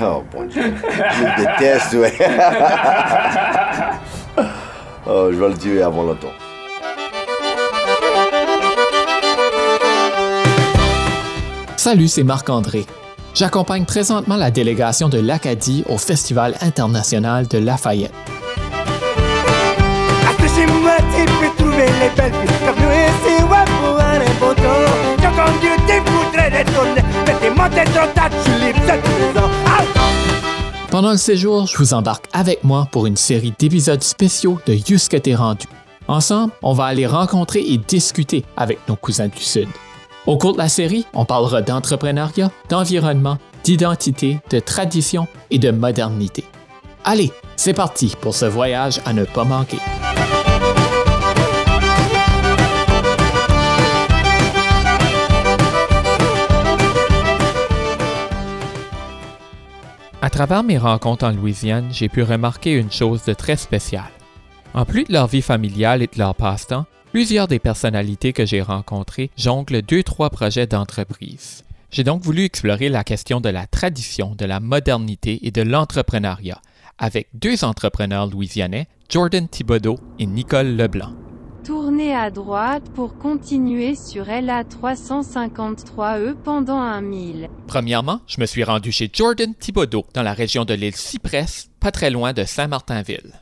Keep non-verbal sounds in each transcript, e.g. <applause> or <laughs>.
Oh, bon Dieu. Je le déteste, ouais. <laughs> oh, je vais le tuer avant le temps. Salut, c'est Marc-André. J'accompagne présentement la délégation de l'Acadie au Festival international de Lafayette. Pendant le séjour, je vous embarque avec moi pour une série d'épisodes spéciaux de Jusque t'es rendu. Ensemble, on va aller rencontrer et discuter avec nos cousins du Sud. Au cours de la série, on parlera d'entrepreneuriat, d'environnement, d'identité, de tradition et de modernité. Allez, c'est parti pour ce voyage à ne pas manquer. À travers mes rencontres en Louisiane, j'ai pu remarquer une chose de très spéciale. En plus de leur vie familiale et de leur passe-temps, plusieurs des personnalités que j'ai rencontrées jonglent deux, trois projets d'entreprise. J'ai donc voulu explorer la question de la tradition, de la modernité et de l'entrepreneuriat avec deux entrepreneurs louisianais, Jordan Thibodeau et Nicole Leblanc. Tournez à droite pour continuer sur LA 353E pendant un mille. Premièrement, je me suis rendu chez Jordan Thibodeau dans la région de l'île Cypress, pas très loin de Saint-Martinville.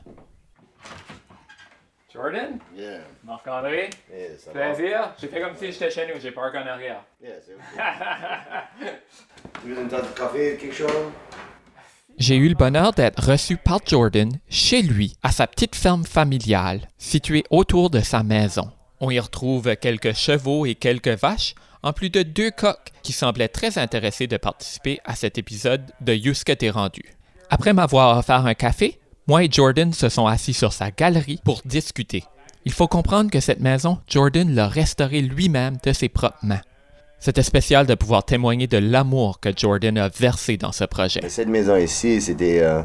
Jordan? Yeah. Marc-André? Yeah, ça va. Plaisir. J'ai fait comme si j'étais chez nous, j'ai park en arrière. Yeah, c'est ok. <laughs> Tu veux une tasse de café, quelque chose? J'ai eu le bonheur d'être reçu par Jordan chez lui, à sa petite ferme familiale, située autour de sa maison. On y retrouve quelques chevaux et quelques vaches, en plus de deux coqs qui semblaient très intéressés de participer à cet épisode de Yuska t'es rendu. Après m'avoir offert un café, moi et Jordan se sont assis sur sa galerie pour discuter. Il faut comprendre que cette maison, Jordan l'a restaurée lui-même de ses propres mains. C'était spécial de pouvoir témoigner de l'amour que Jordan a versé dans ce projet. Cette maison ici, c'était euh,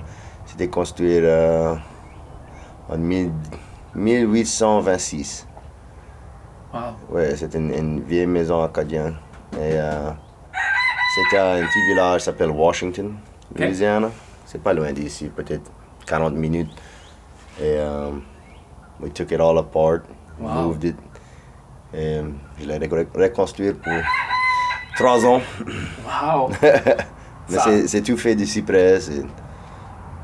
c'était construit euh, en mille- 1826. Wow. Ouais, c'était une, une vieille maison acadienne. Et euh, c'était un petit village qui s'appelle Washington, Ok. Louisiana. C'est pas loin d'ici, peut-être 40 minutes. Et euh, we took it all apart, Wow. moved it. Et je l'ai reconstruit pour trois ans. Wow! <laughs> Mais Ça- c'est- tout fait de cyprès.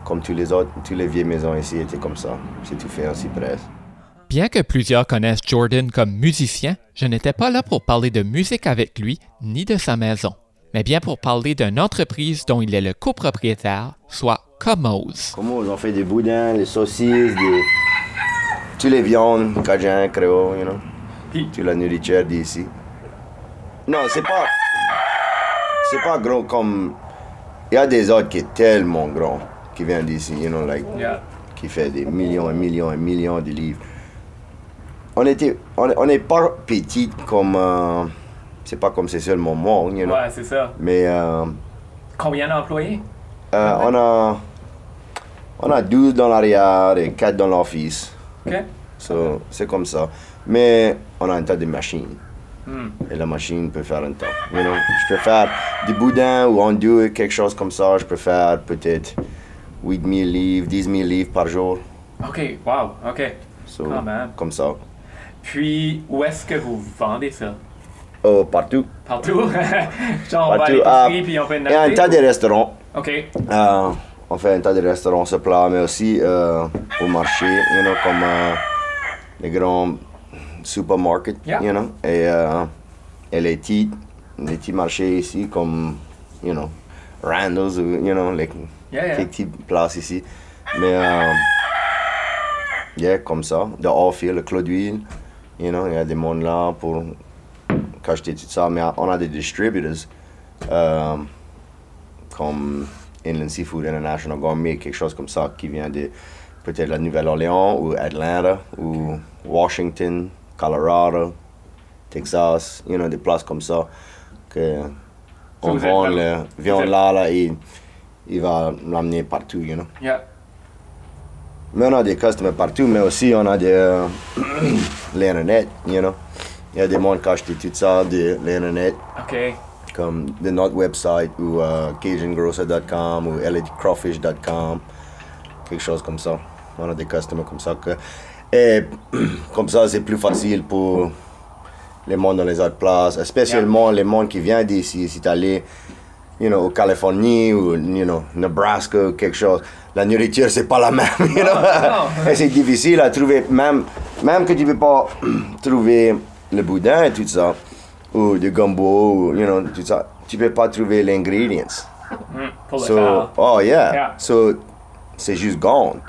Comme tous les autres, toutes les vieilles maisons ici étaient comme ça. C'est tout fait en cyprès. Bien que plusieurs connaissent Jordan comme musicien, je n'étais pas là pour parler de musique avec lui ni de sa maison, mais bien pour parler d'une entreprise dont il est le copropriétaire, soit Como's. Ils ont fait des boudins, des saucisses, des... Tous les viandes, cajun, créole, you know. Toute la nourriture d'ici. Non, c'est pas... C'est pas gros comme... Il y a des autres qui sont tellement grands, qui viennent d'ici, you know, like... Yeah. qui fait des millions et millions et millions de livres. On était, on pas petit comme, euh, c'est pas comme c'est seulement moi, you know. Ouais, c'est ça. Mais euh, Combien d'employés? euh, on a, on a 12 dans l'arrière et 4 dans l'office. OK. So, c'est comme ça. Mais on a un tas de machines. Hmm. Et la machine peut faire un tas. You know? Je peux faire des boudins ou andouille, quelque chose comme ça. Je peux faire peut-être 8000 livres, 10 000 livres par jour. OK, wow, OK. So. Comme ça. Puis, où est-ce que vous vendez ça? Oh, partout. Partout? <laughs> Genre, on va à l'épicerie, Ah, puis on fait une Il y a un tas de restaurants. OK. Euh, on fait un tas de restaurants sur plat, mais aussi euh, au marché, you know, comme euh, les grands supermarkets, Yeah. you know, et, euh, et les petits, les petits marchés ici, comme, you know, Randall's, ou, you know, les, Yeah, les petites places ici. Mais, euh, yeah, comme ça, de Hallfield, le Claudeville, you know, il y a des mondes là pour acheter tout ça, mais on a des distributors. euh, comme Inland Seafood International Gourmet, quelque chose comme ça, qui vient de peut-être la Nouvelle-Orléans ou Atlanta ou Washington, Colorado, Texas, you know, des places comme ça que on vend le viande là, là et il va l'amener partout, you know. Yeah. Mais on a des customers partout, mais aussi on a des euh, <coughs> l'internet, you know. Il y a des monde qui achètent tout ça de l'internet. OK. comme de notre website ou euh, CajunGrosser.com ou LACrawfish.com, quelque chose comme ça. On a des customers comme ça. Que, et <clears throat> comme ça, c'est plus facile pour les mondes dans les autres places, spécialement les mondes qui viennent d'ici. Si tu allé you know, au Californie ou you know, Nebraska ou quelque chose, la nourriture, c'est pas la même. <laughs> You know? <laughs> et c'est difficile à trouver, même, même que tu peux pas <clears throat> trouver le boudin et tout ça, ou du gumbo, ou you know, tout ça, tu peux pas trouver les ingredients. Mm, So, oh yeah. Yeah. So, c'est juste gone.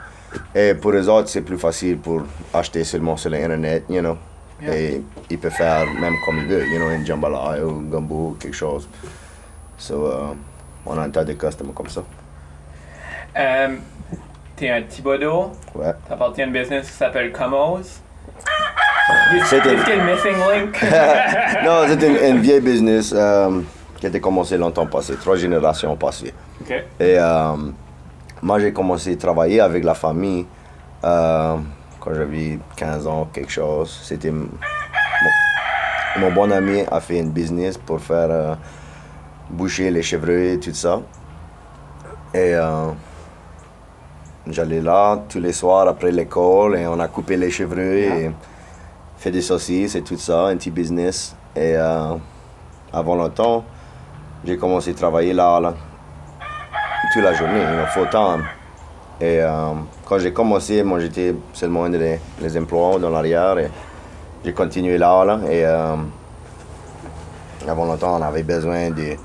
Et pour les autres, c'est plus facile pour acheter seulement sur l'internet, you know. Yeah. Et il peut faire même comme il veut, you know, un jambalaya ou un gumbo, quelque chose. So, euh, on a un tas de customers comme ça. Euh, T'es un Thibodeau, Ouais. t'appartiens à une business qui s'appelle Comos. Un- a le missing link? <laughs> non, c'est une, une vieille business euh, qui a été commencée longtemps passé, trois générations passées. ok. Et moi, j'ai commencé à travailler avec la famille euh, quand j'avais 15 ans, quelque chose. C'était. Mon, bon ami a fait une business pour faire euh, boucher les chevreuils et tout ça. Et euh, j'allais là tous les soirs après l'école et on a coupé les chevreuils et fait des saucisses et tout ça, un petit business. Et avant longtemps, j'ai commencé à travailler là, là toute la journée, you know, full time. Et euh, quand j'ai commencé, moi j'étais seulement un des les emplois dans l'arrière et j'ai continué là, là. Et euh, avant longtemps, on avait besoin de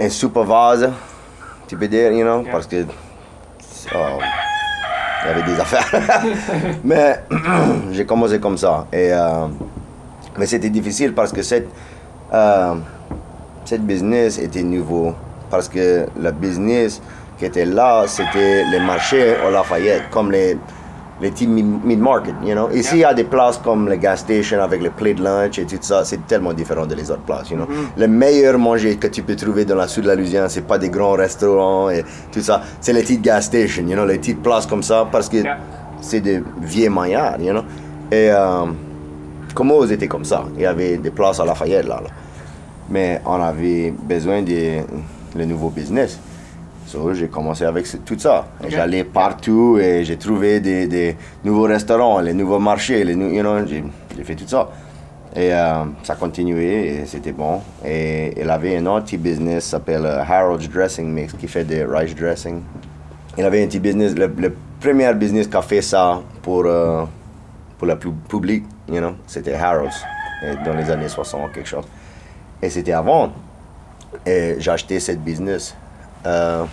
un supervisor, tu peux dire, you know, Yeah. parce que oh, il y avait des affaires. <laughs> Mais <clears throat> j'ai commencé comme ça. Et, euh, mais c'était difficile parce que cette, cette business était nouveau. Parce que le business qui était là, c'était les marchés au Lafayette, comme les, les petits mi- mid-market, you know. Ici, il y a des places comme les gas station avec les plate lunch et tout ça, c'est tellement différent des autres places, you know. Le meilleur manger que tu peux trouver dans la sud de la Louisiane, c'est pas des grands restaurants et tout ça, c'est les petites gas stations, you know, les petites places comme ça, parce que Yeah. c'est des vieux maillards, you know. Et euh, Comoz était comme ça, il y avait des places à Lafayette là. là mais on avait besoin de le nouveau business. So, j'ai commencé avec tout ça. J'allais partout et j'ai trouvé des, des nouveaux restaurants, les nouveaux marchés, les you know, j'ai fait tout ça. Et euh, ça a continué et c'était bon. Et il avait un autre petit business qui s'appelle euh, Harold's Dressing Mix qui fait des rice dressing. Il avait un petit business, le, le premier business qui a fait ça pour, euh, pour le pu- public, you know, c'était Harold's euh, dans les années 60, quelque chose. Et c'était avant. Et j'ai acheté cette business. Euh,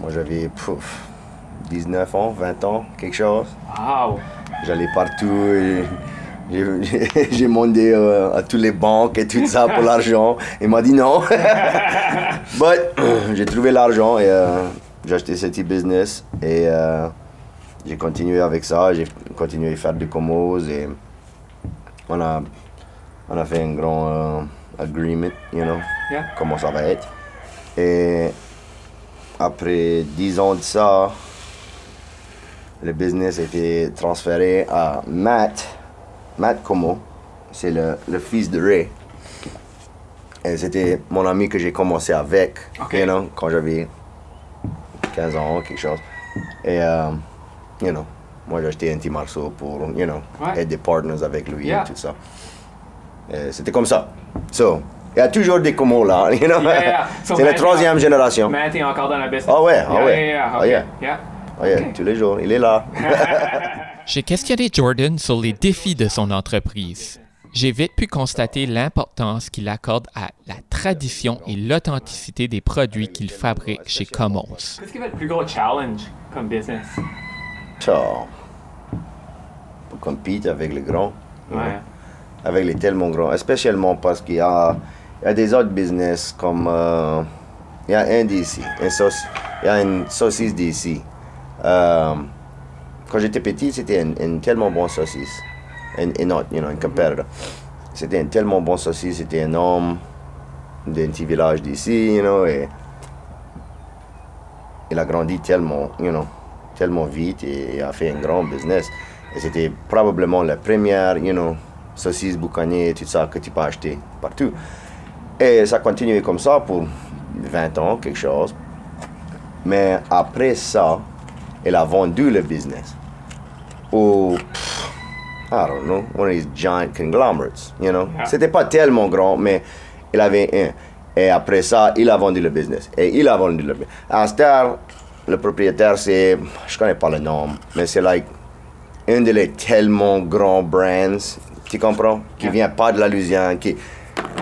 moi, j'avais pouf, 19 ans, 20 ans, quelque chose. Wow. J'allais partout. et j'ai- <laughs> demandé euh, à tous les banques et tout ça pour l'argent. Il m'a dit non. <laughs> But <clears throat> j'ai trouvé l'argent et euh, j'ai acheté ce petit business. Et euh, j'ai continué avec ça. J'ai continué à faire du commos et on a, on a fait un grand agreement, you know, Yeah. comment ça va être. Et après 10 ans de ça, le business a été transféré à Matt, Matt Como, c'est le, le fils de Ray. Et c'était mon ami que j'ai commencé avec, you know, quand j'avais 15 ans, quelque chose. Et, euh, you know, moi j'ai acheté un petit morceau pour, you know, Ouais. être des partners avec lui Yeah. et tout ça. Et C'était comme ça. So, il y a toujours des Como là, <laughs> you know? Yeah, yeah. So c'est la troisième génération. Matt est encore dans la business. Ah ouais, ah Yeah, ouais. Yeah, yeah, Ah ok. yeah. Yeah. Oh yeah, tous les jours, il est là. <laughs> J'ai questionné Jordan sur les défis de son entreprise. J'ai vite pu constater l'importance qu'il accorde à la tradition et l'authenticité des produits qu'il fabrique chez Commons. Qu'est-ce qui va être le plus gros challenge comme business? Ciao. Pour compétir avec les grands. you know, Ouais. Avec les tellement grands. Spécialement parce qu'il y a, des autres business comme. euh, il y a un d'ici. Il y a une saucisse d'ici. Euh, quand j'étais petit, c'était une, tellement bonne saucisse. Une, autre, you know, une competitor. C'était une tellement bonne saucisse. C'était un homme d'un petit village d'ici, you know, et il a grandi tellement, you know, tellement vite et a fait un grand business. Et c'était probablement la première, you know, saucisse boucanier et tout ça que tu peux acheter partout. Et ça a continué comme ça pour 20 ans, quelque chose. Mais après ça, elle a vendu le business pff, I don't know, one of these giant conglomerates, you know? Yeah. C'était pas tellement grand, mais il avait un. Et après ça, il a vendu le business. Et il a vendu le business. Heure, le propriétaire, c'est, je connais pas le nom, mais c'est like un de les tellement grands brands, tu comprends, qui vient pas de la Louisiane, qui,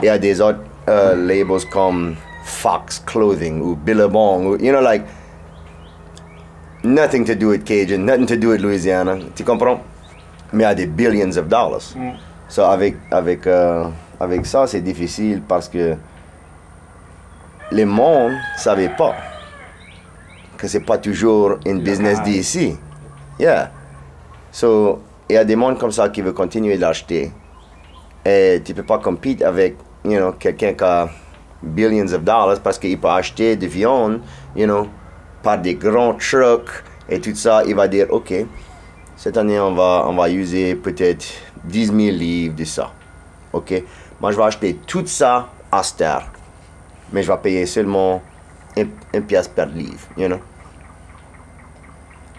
il y a des autres euh, labels comme Fox Clothing ou Billabong, ou, you know, like, nothing to do with Cajun, nothing to do with Louisiana, tu comprends? Mais il y a des billions of dollars. Mm. So, avec, avec, euh, avec ça, c'est difficile parce que les monde ne savaient pas que c'est pas toujours une business d'ici. Yeah. So, il y a des mondes comme ça qui veulent continuer d'acheter. Et tu peux pas compter avec, you know, quelqu'un qui a billions of dollars parce qu'il peut acheter de viande, you know, par des grands trucks et tout ça. Il va dire, OK, cette année, on va, on va user peut-être 10 000 livres de ça. OK? Moi, je vais acheter tout ça à Star. Mais je vais payer seulement un pièce par livre, you know?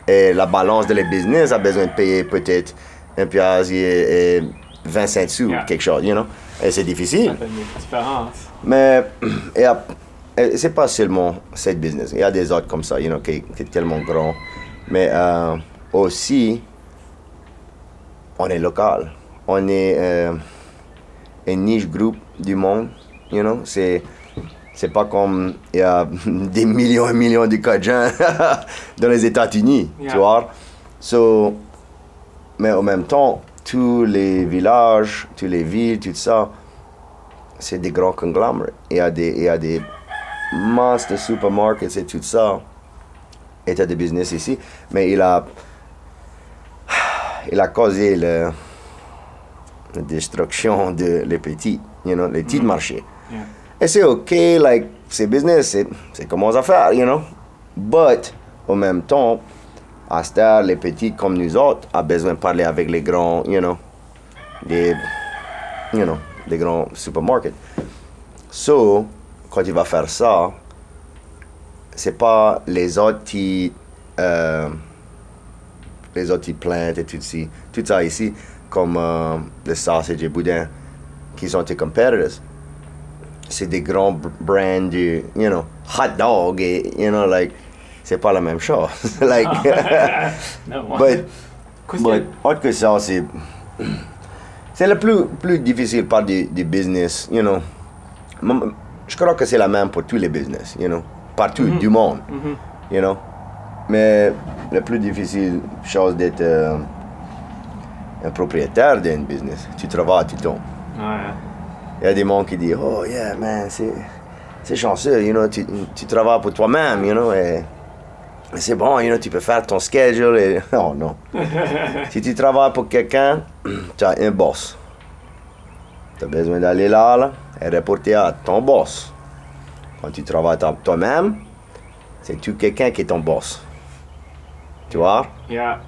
Et la balance de les business a besoin de payer peut-être un pièce et, et 25 sous, Yeah. quelque chose, you know? Et c'est difficile. Ça fait une différence. Mais et c'est pas seulement cette business. Il y a des autres comme ça, you know, qui, qui est tellement grand. Mais euh, aussi, on est local. On est euh, un niche groupe du monde, you know. C'est c'est pas comme il y a <laughs> des millions et millions de Cajuns <laughs> dans les États-Unis, Yeah. tu vois. So, mais en même temps, tous les villages, toutes les villes, tout ça, c'est des grands conglomerates. Il y a des, il y a des monster supermarkets et tout ça. Et tu as des business ici. Mais il a, <sighs> il a causé le- la destruction de les petits, you know, les petits marchés. Yeah. Et c'est OK, like, c'est business, c'est, comment ça faire, you know? But, en même temps, à heure, les petits comme nous autres, a besoin de parler avec les grands, you know, des, you know, des grands supermarkets. So, quand il va faire ça, c'est pas les autres qui, euh, les autres qui plantent et tout, tout ça ici, comme euh, le sausage et boudin, qui sont tes competitors c'est des grands br- brands du, you know, hot dog et, you know, like, c'est pas la même chose. <laughs> like, <laughs> Non, but, autre que ça, c'est, c'est le plus, plus difficile par du, du business, you know. Je crois que c'est la même pour tous les business, you know, partout du monde, you know. Mais le plus difficile chose d'être euh, un propriétaire d'un business, tu travailles temps. Ouais. Il y a des gens qui disent Oh, yeah, man, c'est, c'est chanceux, you know, tu, tu travailles pour toi-même, you know, et, et c'est bon, you know, tu peux faire ton schedule. Et, <laughs> oh non. <laughs> si tu travailles pour quelqu'un, <clears throat> tu as un boss. Tu as besoin d'aller là, là et reporter à ton boss. Quand tu travailles toi-même, c'est tu quelqu'un qui est ton boss. Tu vois? Yeah.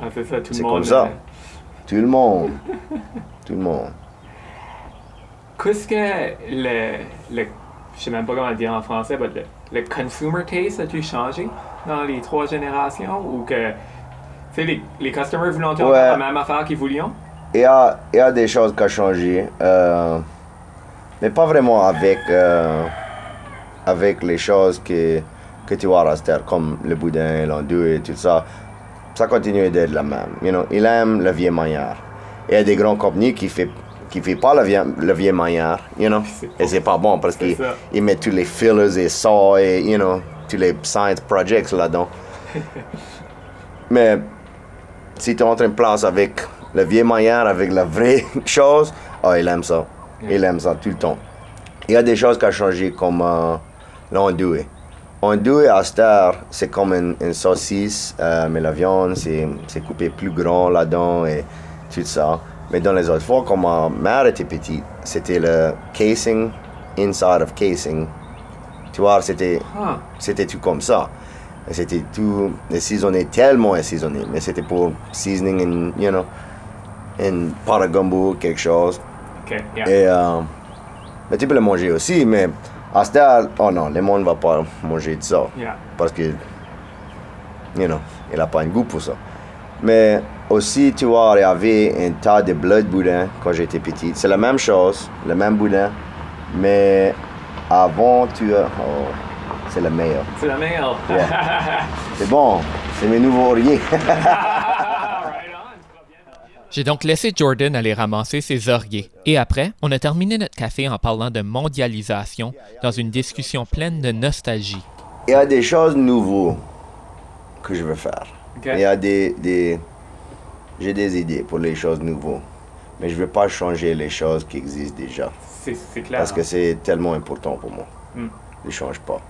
Ah, c'est ça, tout le C'est monde. comme ça. Tout le monde. Tout le monde. Qu'est-ce que le, le. Je sais même pas comment le dire en français, mais le, le consumer taste a-tu changé dans les trois générations ou que. Les, les customers voulaient Ouais. la même affaire qu'ils voulaient? Il y a, il y a des choses qui ont changé, euh, mais pas vraiment avec, euh, avec les choses que, que tu vois heure, comme le boudin, l'andouille et tout ça. Ça continue d'être la même. You know, il aime le vieille manière. Il y a des grandes compagnies qui font qui fait pas le vieille, le vieille manière, you know, et c'est pas bon parce qu'ils ils mettent tous les fillers et ça et, you know, tous les science projects là-dedans. <laughs> Mais si tu entres en place avec la vieille manière, avec la vraie <laughs> chose, ah, il aime ça. Il aime ça tout le temps. Il y a des choses qui ont changé comme euh, l'andouille. Andouille à heure, c'est comme une, une saucisse, euh, mais la viande, c'est c'est coupé plus grand là-dedans et tout ça. Mais dans les autres fois, quand ma mère était petite, c'était le casing, inside of casing. Tu vois, c'était Ah. c'était tout comme ça. Et C'était tout assaisonné, tellement assaisonné. Mais c'était pour seasoning in, you know, in pot of gumbo, quelque chose. Ok, yeah. Et, euh, Mais tu peux le manger aussi, mais à cette heure, oh non, le monde ne va pas manger de ça. Yeah. Parce que, you know, il n'a pas un goût pour ça. Mais aussi, tu vois, il y avait un tas de blood boudin quand j'étais petit. C'est la même chose, le même boudin. Mais avant, tu as. Oh, c'est le meilleur. C'est la meilleure. Yeah. <laughs> C'est bon, c'est mes nouveaux <laughs> bien. J'ai donc laissé Jordan aller ramasser ses oreillers. Et après, on a terminé notre café en parlant de mondialisation dans une discussion pleine de nostalgie. Il y a des choses nouveaux que je veux faire. Il y a des, des- j'ai des idées pour les choses nouveaux. Mais je ne veux pas changer les choses qui existent déjà. C'est clair. Parce que c'est tellement important pour moi. Mm. Je ne change pas.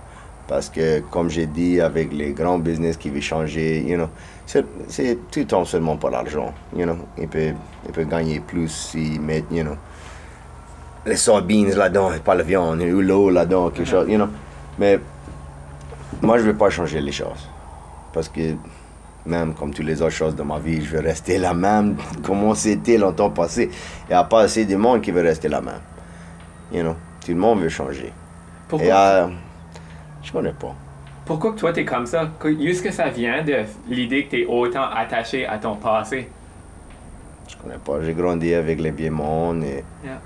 Parce que, comme j'ai dit, avec les grands business qui veulent changer, you know, c'est tout le temps seulement pour l'argent. You know. il, peut, il peut gagner plus s'il met you know, les là-dedans, et pas la viande, ou l'eau là-dedans, quelque chose. You know. Mais moi, je ne veux pas changer les choses. Parce que même comme toutes les autres choses de ma vie, je veux rester la même comme c'était longtemps passé. Il n'y a pas assez de monde qui veut rester la même. You know, tout le monde veut changer. Pourquoi, Et euh, je connais pas. pourquoi que toi, t'es comme ça? Est-ce que ça vient de l'idée que t'es autant attaché à ton passé? Je connais pas. J'ai grandi avec les vieux mondes et Yeah.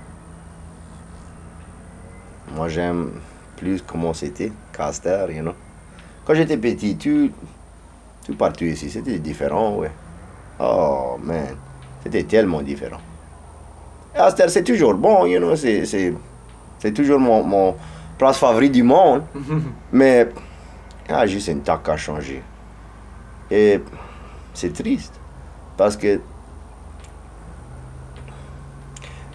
moi j'aime plus comment c'était Caster, you know. Quand j'étais petit, tout, tout partout ici, c'était différent, ouais. Oh man, c'était tellement différent. Caster, c'est toujours bon, you know, c'est, toujours mon, mon place favori du monde. <laughs> Mais il y a juste un tas à changer. Et c'est triste. Parce que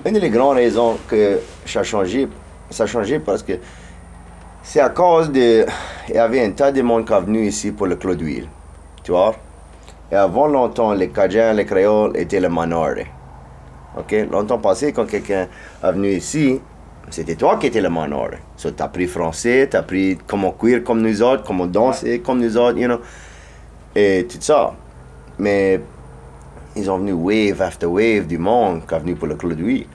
une des grandes raisons que ça a changé, ça a changé parce que c'est à cause de. Il y avait un tas de monde qui est venu ici pour le clos d'huile. Tu vois? Et avant longtemps, les Cajuns, les Créoles étaient les minorité. OK? Longtemps passé, quand quelqu'un est venu ici, c'était toi qui étais le minorité. So, tu as appris français, tu as appris comment cuire comme nous autres, comment danser comme nous autres, you know? Et tout ça. Mais ils ont venu wave after wave du monde qui est venu pour le d'huile.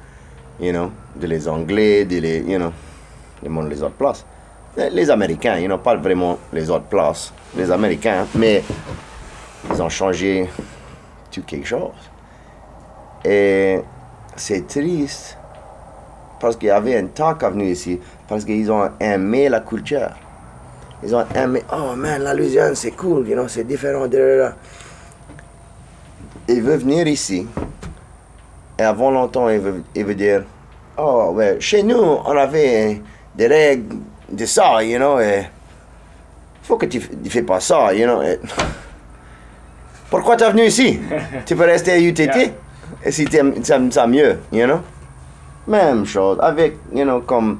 You know? De les Anglais, de les, you know, le monde les autres places. Les les Américains, you know, pas vraiment les autres places. Les Américains, mais ils ont changé tout quelque chose. Et c'est triste parce qu'il y avait un temps qui est venu ici, parce qu'ils ont aimé la culture. Ils ont aimé, oh man, la Louisiane c'est cool, you know, c'est différent. da, da, da. Il veut venir ici. Et avant longtemps, il veut, il veut dire, oh ouais, chez nous, on avait des règles de ça, you know, et faut que tu ne fais pas ça, you know. et- <laughs> Pourquoi tu es venu ici? <laughs> tu peux rester à UTT? Yeah. Et si tu aimes ça mieux, you know? Même chose, avec, you know, comme...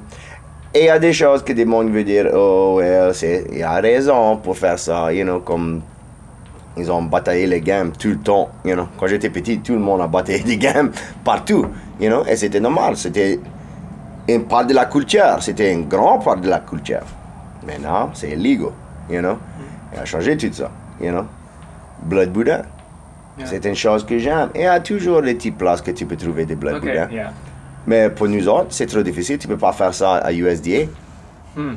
Et il y a des choses que des monde veut dire, oh, well, il a raison pour faire ça, you know, comme... Ils ont bataillé les gammes tout le temps, you know? Quand j'étais petit, tout le monde a bataillé <laughs> des gammes partout, you know? Et c'était normal, c'était une part de la culture, c'était une grande part de la culture. Maintenant, c'est illégal, you know? Il a changé tout ça, you know? Blood Buddha, Yeah. c'est une chose que j'aime. Et il y a toujours les petites places que tu peux trouver des Blood Ok, Buddha. yeah. Mais pour nous autres, c'est trop difficile. Tu peux pas faire ça à USDA. Hmm.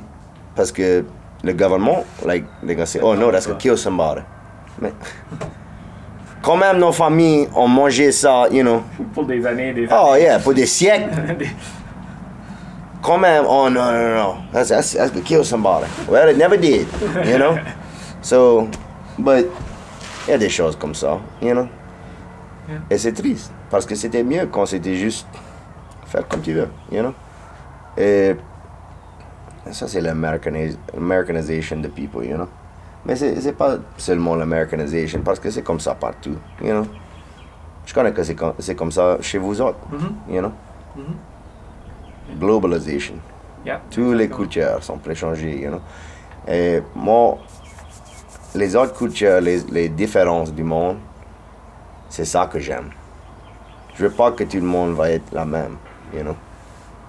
Parce que le gouvernement, like, they're gonna say, oh no, that's gonna kill somebody. Mais <laughs> quand même, nos familles ont mangé ça, you know? Pour des années, des Oh années. yeah, pour des siècles. <laughs> Des- Quand même, oh no, no, no. That's, that's, that's gonna kill somebody. Well, it never did, you know? <laughs> So, but, il y a des choses comme ça, you know? Yeah. Et c'est triste, parce que c'était mieux quand c'était juste faire comme tu veux, you know? Et ça, c'est l'americanization de people, you know? Mais c'est pas seulement l'americanization, parce que c'est comme ça partout, you know? Je connais que c'est comme, comme ça chez vous autres, Mhm. you know? Globalization. Yeah. Tous les cultures sont préchangées, you know. Et moi, les autres cultures, les, les différences du monde, c'est ça que j'aime. Je veux pas que tout le monde va être la même, you know.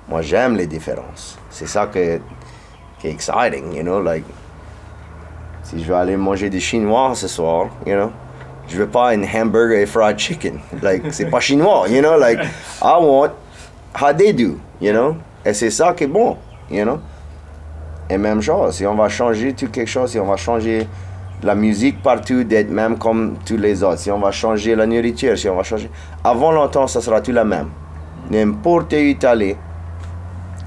Moi, j'aime les différences. C'est ça que, qui est exciting, you know, like, si je veux aller manger des chinois ce soir, you know, je veux pas un hamburger et fried chicken. Like, c'est pas <laughs> chinois, you know, like, I want how they do, you know? Et c'est ça qui est bon, you know? Et même chose, si on va changer tout quelque chose, si on va changer la musique partout, d'être même comme tous les autres, si on va changer la nourriture, si on va changer... Avant longtemps, ça sera tout la même. N'importe où tu allais,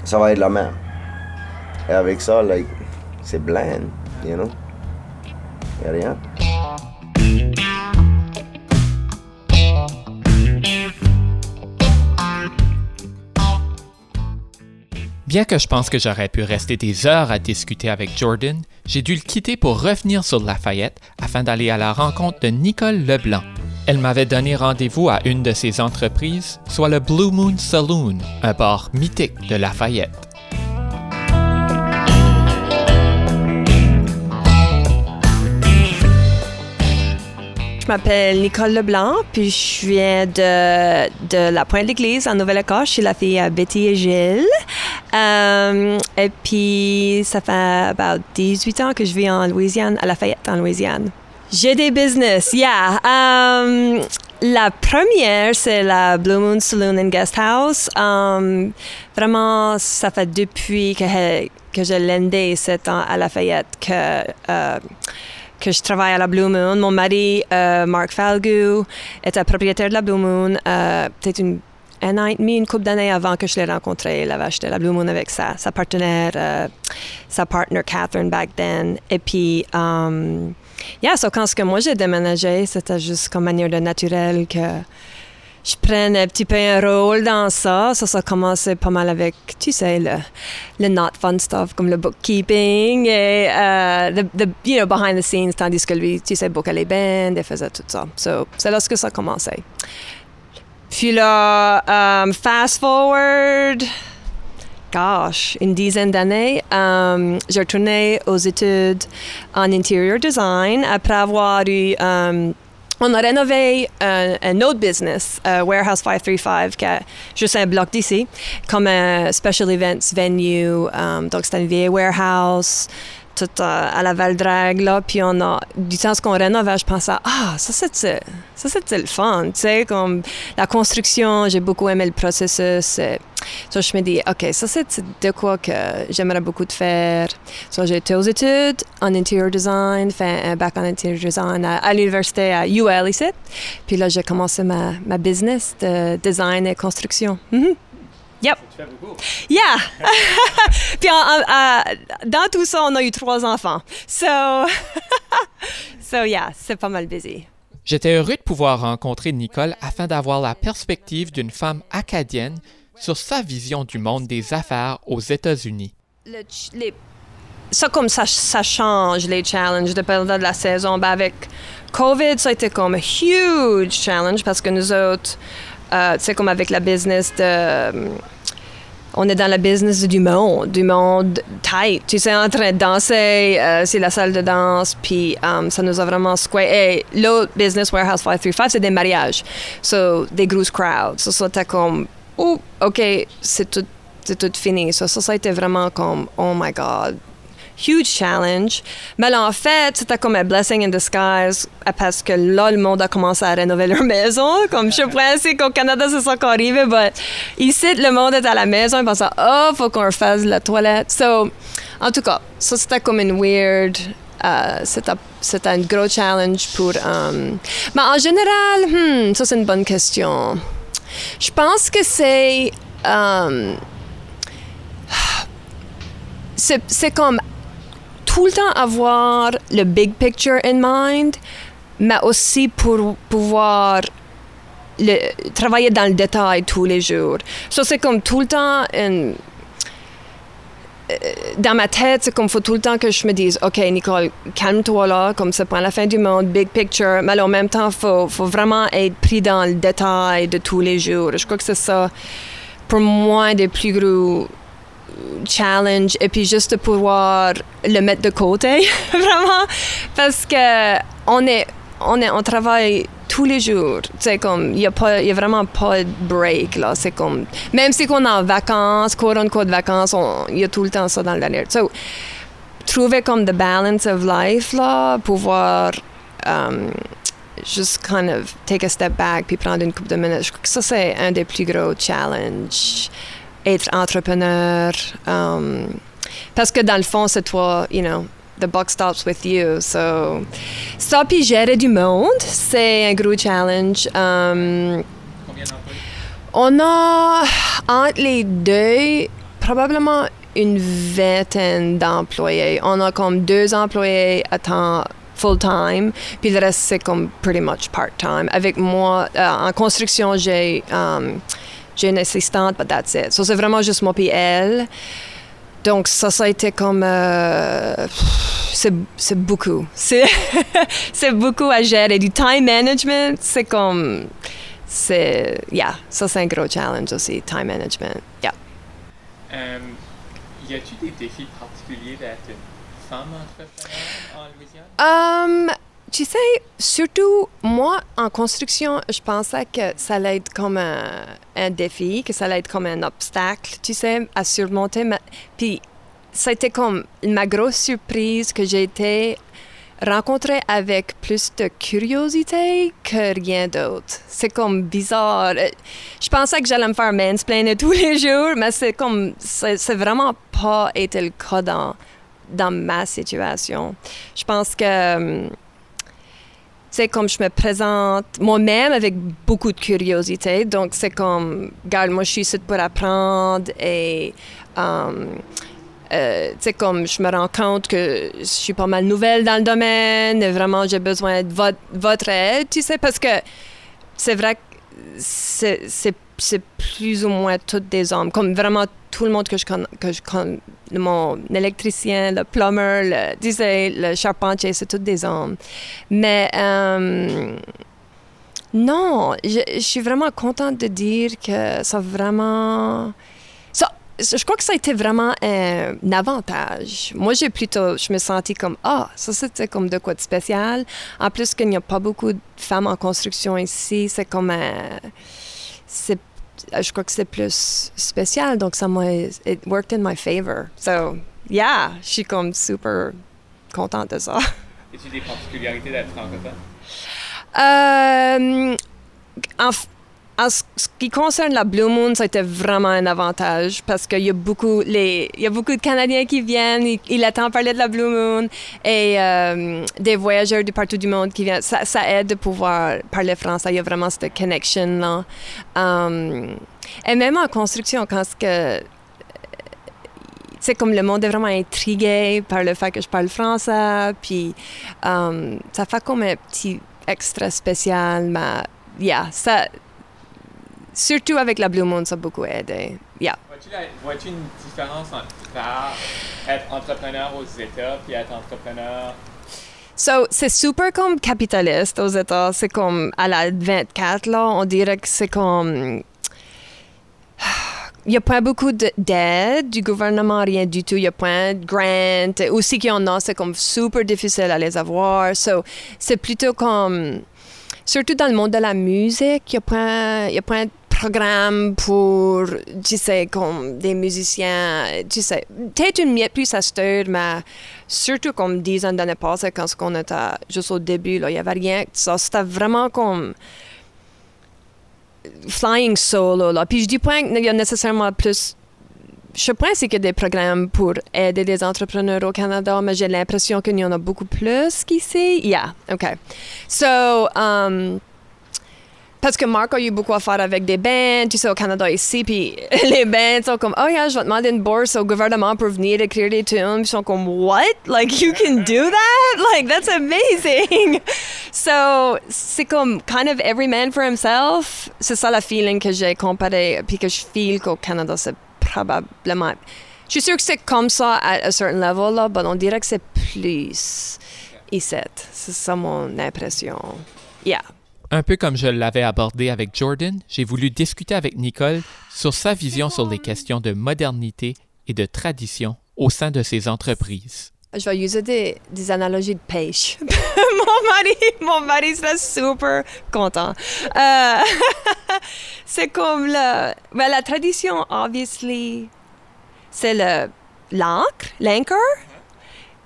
ça va être la même. Et avec ça, like, c'est bland, you know? Y a rien. Bien que je pense que j'aurais pu rester des heures à discuter avec Jordan, j'ai dû le quitter pour revenir sur Lafayette afin d'aller à la rencontre de Nicole Leblanc. Elle m'avait donné rendez-vous à une de ses entreprises, soit le Blue Moon Saloon, un bar mythique de Lafayette. Je m'appelle Nicole Leblanc, puis je viens de, de la Pointe-l'Église en Nouvelle-Écosse. Je suis la fille à Betty et Gilles. Euh, et puis, ça fait about 18 ans que je vis en Louisiane, à Lafayette, en Louisiane. J'ai des business, yeah. Um, la première, c'est la Blue Moon Saloon and Guest House. Um, vraiment, ça fait depuis que, que je l'ai 7 ans à Lafayette que... Uh, que je travaille à la Blue Moon. Mon mari, euh, Mark Falgu, était propriétaire de la Blue Moon euh, peut-être une, un an et demi, une couple d'années avant que je l'ai rencontré. Il avait acheté la Blue Moon avec sa, sa partenaire, euh, sa partner Catherine back then. Et puis, um, yeah, so quand que moi j'ai déménagé, c'était juste comme manière de naturel que je prenne un petit peu un rôle dans ça. Ça, ça a commencé pas mal avec, tu sais, le, le not fun stuff, comme le bookkeeping et uh, the, you know, behind the scenes, tandis que lui, tu sais, bookait les bands et faisait tout ça. So, c'est là que ça a commencé. Puis là, um, fast forward, gosh, une dizaine d'années, um, j'ai retourné aux études en interior design après avoir eu... Um, on a rénové un, un autre business, uh, Warehouse 535, qui est juste un bloc d'ici, comme un special events venue. Um, donc, c'est un warehouse, à la Val-Drague, là. Puis, on a, du temps qu'on rénovait, je pensais, ah, ça, c'est, ça, c'est le fun, tu sais, comme la construction, j'ai beaucoup aimé le processus. So, je me dis, OK, ça, c'est de quoi que j'aimerais beaucoup de faire. So, j'ai été aux études en interior design, fait un bac en interior design à, l'université à UL ici. Puis là, j'ai commencé ma, ma business de design et construction. -hmm. Yep. Yeah. <laughs> Puis en, en, en, dans tout ça, on a eu trois enfants. So, <laughs> so yeah, c'est pas mal busy. J'étais heureux de pouvoir rencontrer Nicole afin d'avoir la perspective d'une femme acadienne sur sa vision du monde des affaires aux États-Unis. Le, les, ça, comme ça, ça change les challenges dépendant de la saison. Ben avec COVID, ça a été comme un huge challenge parce que nous autres, euh, tu sais, comme avec la business de. on est dans la business du monde, du monde tight. Tu sais, en train de danser, euh, c'est la salle de danse, puis um, ça nous a vraiment secoué. Et l'autre business, Warehouse 535, c'est des mariages. So, des grosses crowds. So, ça, t'as comme oh, OK, c'est tout, tout fini. So, ça, ça a été vraiment comme, oh my God, huge challenge. Mais là, en fait, c'était comme un blessing in disguise parce que là, le monde a commencé à rénover leur <laughs> maison. Comme je pense qu'au Canada, c'est ça qui arrive. Mais ici, le monde est à la maison. Ils pensent, oh, faut qu'on refasse la toilette. So, en tout cas, ça, c'était comme une weird. Uh, c'était un gros challenge pour. Um... Mais en général, hmm, ça, c'est une bonne question. Je pense que c'est. C'est comme tout le temps avoir le big picture in mind, mais aussi pour pouvoir le, travailler dans le détail tous les jours. So, c'est comme tout le temps une, dans ma tête, c'est comme faut tout le temps que je me dise, OK, Nicole, calme-toi là, comme c'est pas la fin du monde, big picture, mais en même temps, faut, faut vraiment être pris dans le détail de tous les jours. Je crois que c'est ça, pour moi, des plus gros challenge et puis juste de pouvoir le mettre de côté <laughs> vraiment. Parce que on est on est on travaille tous les jours. Sais comme il y a pas y a vraiment pas de break là. C'est comme même si on est en vacances quote unquote vacances il y a tout le temps ça dans dernier. So trouver comme the balance of life là pouvoir um, juste kind of take a step back puis prendre une couple de minutes. Je crois que ça c'est un des plus gros challenges être entrepreneur. Um, parce que dans le fond, c'est toi, you know, the buck stops with you. So, ça, puis gérer du monde, c'est un gros challenge. Um, on a, entre les deux, probablement une vingtaine d'employés. On a comme deux employés à temps full-time, puis le reste, c'est comme pretty much part-time. Avec moi, euh, en construction, j'ai um, j'ai une assistante, but that's it. So, c'est vraiment juste moi puis elle. Donc, ça, ça a été comme... euh, c'est beaucoup. <laughs> C'est beaucoup à gérer. Du time management, c'est comme... C'est... Yeah, ça, c'est un gros challenge aussi, time management. Yeah. Euh, y a-tu des défis particuliers d'être une femme entrepreneur en Louisiane? Um, tu sais, surtout moi en construction, je pensais que ça allait être comme un, défi, que ça allait être comme un obstacle, tu sais, à surmonter. mais- Puis été comme ma grosse surprise que j'ai été rencontrée avec plus de curiosité que rien d'autre. C'est comme bizarre. Euh, Je pensais que j'allais me faire mansplainer <laughs> tous les jours, mais c'est comme c'est vraiment pas été le cas dans dans ma situation. Je pense que hum, c'est comme je me présente moi-même avec beaucoup de curiosité. Donc, c'est comme, regarde, moi, je suis ici pour apprendre et, um, comme je me rends compte que je suis pas mal nouvelle dans le domaine et vraiment, j'ai besoin de votre, aide, tu sais, parce que c'est vrai que c'est plus ou moins toutes des hommes. Comme vraiment tout le monde que je connais, mon électricien, le plumber, le, tu sais, le charpentier, c'est tous des hommes. Mais euh, non, je, suis vraiment contente de dire que ça vraiment... Ça, je crois que ça a été vraiment un, avantage. Moi, j'ai plutôt, je me sentis comme, ah, ça c'était comme de quoi de spécial. En plus qu'il n'y a pas beaucoup de femmes en construction ici, c'est comme un, c'est, je crois que c'est plus spécial, donc ça m'a, it worked in my favor. So, yeah, je suis comme super contente de ça. Y a-tu des particularités d'être francophone? Euh, en, en ce qui concerne la Blue Moon, ça a été vraiment un avantage parce qu'il y a beaucoup, y a beaucoup de Canadiens qui viennent, ils, ils attendent parler de la Blue Moon et euh, des voyageurs de partout du monde qui viennent. Ça, aide de pouvoir parler français. Il y a vraiment cette connection-là. Um, et même en construction, quand que c'est comme le monde est vraiment intrigué par le fait que je parle français, puis um, ça fait comme un petit extra spécial, mais yeah, ça, surtout avec la Blue Moon, ça a beaucoup aidé. Yeah. Vois-tu, une différence entre faire, être entrepreneur aux États puis être entrepreneur? So, c'est super comme capitaliste aux États. C'est comme à la 24, là, on dirait que c'est comme. <sighs> Il n'y a pas beaucoup de- d'aide du gouvernement, rien du tout. Il n'y a pas de grant. Aussi qu'il y en a, c'est comme super difficile à les avoir. So, c'est plutôt comme. Surtout dans le monde de la musique, il n'y a, a pas programme pour, tu sais, comme des musiciens. Tu sais, peut-être une miette plus heure, mais surtout comme dix ans d'années passées, quand on était juste au début, il n'y avait rien ça. C'était vraiment comme flying solo. Là. Puis je dis pas qu'il y a nécessairement plus. Je pense qu'il y a des programmes pour aider les entrepreneurs au Canada, mais j'ai l'impression qu'il y en a beaucoup plus qu'ici. Yeah, OK. So, um, parce que Marc a eu beaucoup à faire avec des bands, tu sais, au Canada ici, puis <laughs> les bands sont comme, oh yeah, je vais demander une bourse au gouvernement pour venir écrire des tunes. Ils sont comme, what? Like, you can do that? <laughs> Like, that's amazing! <laughs> So, c'est comme kind of every man for himself. C'est ça la feeling que j'ai comparé, puis que je feel qu'au Canada, c'est probablement. Je suis sûre que c'est comme ça à un certain level, là, mais on dirait que c'est plus ici. C'est ça mon impression. Yeah. Un peu comme je l'avais abordé avec Jordan, j'ai voulu discuter avec Nicole sur sa vision sur les questions de modernité et de tradition au sein de ses entreprises. Je vais utiliser des, analogies de pêche. <laughs> mon mari, mon mari serait super content. Euh, <laughs> c'est comme le, ben, la tradition, obviously, c'est le l'encre, l'anchor.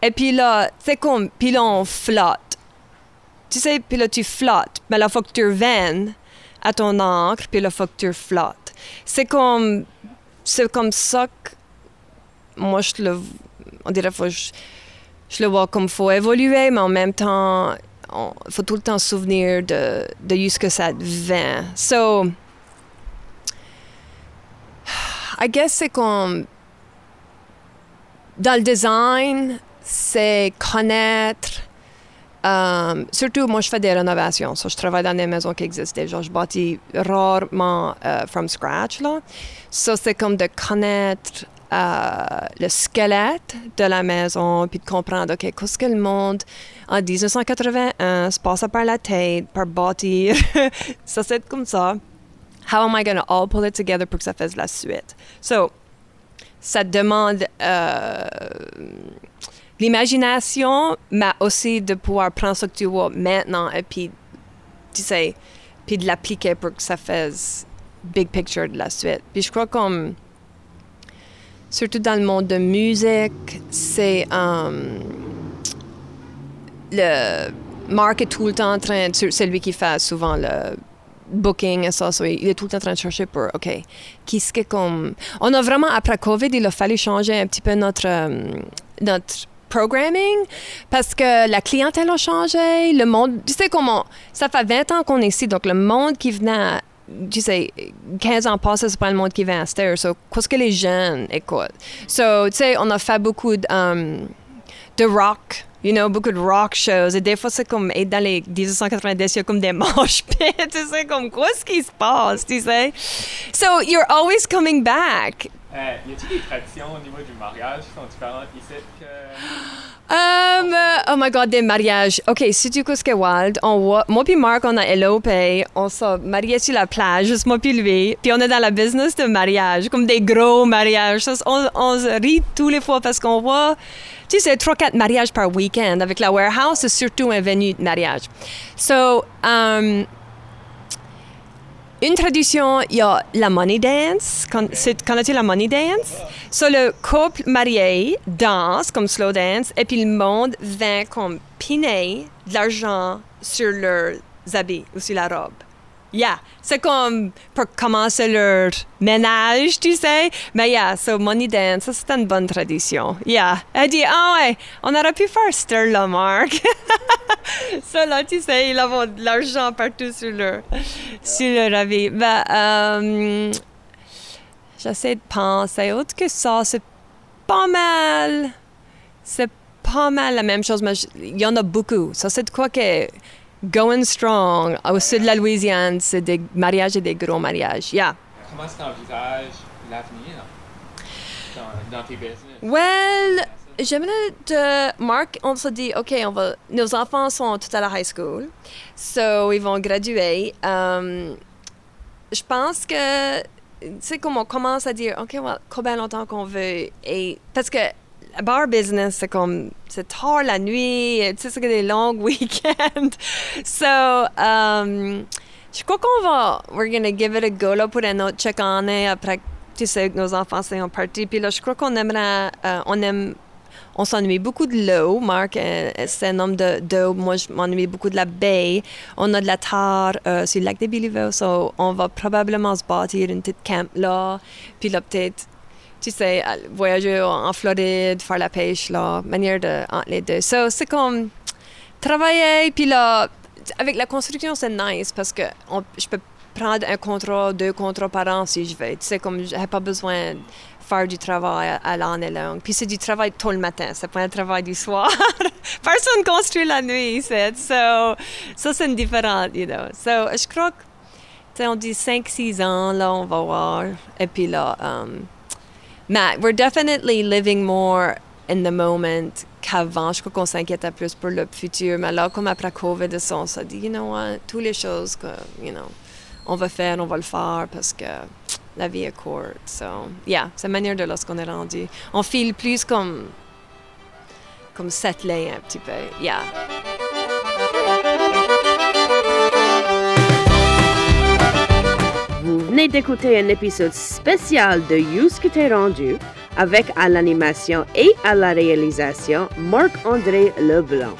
Et puis là, c'est comme, puis là on flotte. Tu sais, puis là tu flottes. Mais il faut que tu à ton encre, puis il faut que tu flottes. C'est comme c'est comme ça que moi, je le, on dirait, faut, je, le vois comme faut évoluer, mais en même temps, il faut tout le temps souvenir de, de ce que ça devient. So, I guess c'est comme, dans le design, c'est connaître euh, surtout, moi, je fais des rénovations. Je travaille dans des maisons qui existent. Je bâtis rarement euh, from scratch. C'est comme de connaître euh, le squelette de la maison, puis de comprendre, OK, qu'est-ce que le monde en 1981 se passe par la tête, par bâtir. <laughs> ça, c'est comme ça. How am I going to all pull it together pour que ça fasse la suite? So, ça demande l'imagination, mais aussi de pouvoir prendre ce que tu vois maintenant et puis, tu sais, puis de l'appliquer pour que ça fasse big picture de la suite. Puis je crois comme, surtout dans le monde de musique, c'est um, le Mark est tout le temps en train, c'est lui qui fait souvent le booking et ça, il est tout le temps en train de chercher pour, OK, qu'est-ce que comme... On a vraiment, après COVID, il a fallu changer un petit peu notre, um, notre programming parce que la clientèle a changé, le monde, tu sais comment, ça fait 20 ans qu'on est ici, donc le monde qui venait, tu sais, 15 ans passés, c'est pas le monde qui vient à Stare. So, qu'est-ce que les jeunes écoutent? So, tu sais, on a fait beaucoup de, um, de rock. You know, beaucoup de rock shows. Et des fois, c'est comme être dans les 1990, il y a comme des <laughs> manches tu sais, comme quoi ce qui se passe, tu sais? So, you're always coming back. Euh, y a-t-il des traditions au niveau du mariage qui sont différentes ici que. Um, oh my god, des mariages. OK, si tu que Wild, on voit, moi puis Marc, on a elopé, on s'est mariés sur la plage, juste moi puis lui, puis on est dans la business de mariage, comme des gros mariages. On, se rit tous les fois parce qu'on voit, tu sais, trois, quatre mariages par week-end. Avec la warehouse, c'est surtout un venue de mariage. So, um, une tradition, il y a la money dance. Connais-tu la money dance? So, le couple marié danse comme slow dance et puis le monde vient comme piner de l'argent sur leurs habits ou sur la robe. Yeah, c'est comme pour commencer leur ménage, tu sais. Mais yeah, so money dance, c'est une bonne tradition. Yeah. Elle dit, ah ouais, on aurait pu faire Stir là, Marc. <laughs> ça là, tu sais, ils ont de l'argent partout sur leur, sur leur. Ben, euh, j'essaie de penser. Autre que ça, c'est pas mal. C'est pas mal la même chose, mais il y en a beaucoup. Ça, c'est quoi que going strong au sud de la Louisiane, c'est des mariages et des gros mariages. Yeah. Comment est-ce que tu envisages l'avenir dans, dans, tes business? Well, j'aimerais de Marc, on se dit, OK, on va, nos enfants sont tous à la high school, so ils vont graduer. Um, je pense que, tu sais, comme on commence à dire, OK, well, combien longtemps qu'on veut, et parce que bar business, c'est comme, c'est tard la nuit, tu sais, c'est des longs <laughs> week-ends. so, um, je crois qu'on va, we're gonna give it a go là pour un autre check année après, tu sais, nos enfants sont partis. Puis là, je crois qu'on aimerait, euh, on aime, on s'ennuie beaucoup de l'eau. Marc, euh, c'est un homme d'eau. Moi, je m'ennuie beaucoup de la baie. On a de la terre euh, sur le lac des Béliveau. So, on va probablement se bâtir une petite camp là. Puis là, peut-être tu sais, voyager en Floride, faire la pêche, là, manière de les deux. So, c'est comme travailler, puis là, avec la construction, c'est nice parce que je peux prendre un contrat, deux contrats par an si je veux. Tu sais, comme j'ai pas besoin de faire du travail à, l'année longue. Puis c'est du travail tôt le matin, c'est pas un travail du soir. <laughs> Personne construit la nuit, c'est so, ça c'est différent, you know. So, je crois que, tu sais, on dit 5-6 ans, là, on va voir. Et puis là, um, mais we're definitely living more in the moment qu'avant. Je crois qu'on s'inquiétait plus pour le futur. Mais là, comme après COVID, on s'est dit, you know what, toutes les choses que, you know, on va faire, on va le faire parce que la vie est courte. So, yeah, c'est la manière de là ce qu'on est rendu. On file plus comme, comme un petit peu. Yeah. Vous venez d'écouter un épisode spécial de You's que t'es rendu avec à l'animation et à la réalisation Marc-André Leblanc.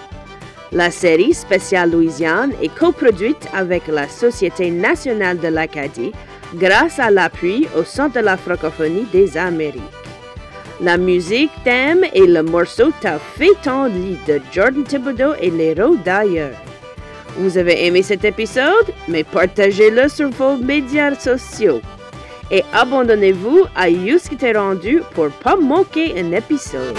La série spéciale Louisiane est coproduite avec la Société nationale de l'Acadie grâce à l'appui au Centre de la francophonie des Amériques. La musique thème est le morceau T'as fait ton lit de Jordan Thibodeau et les d'ailleurs. Vous avez aimé cet épisode, mais partagez-le sur vos médias sociaux. Et abandonnez-vous à You ce qui t'est rendu pour pas manquer un épisode.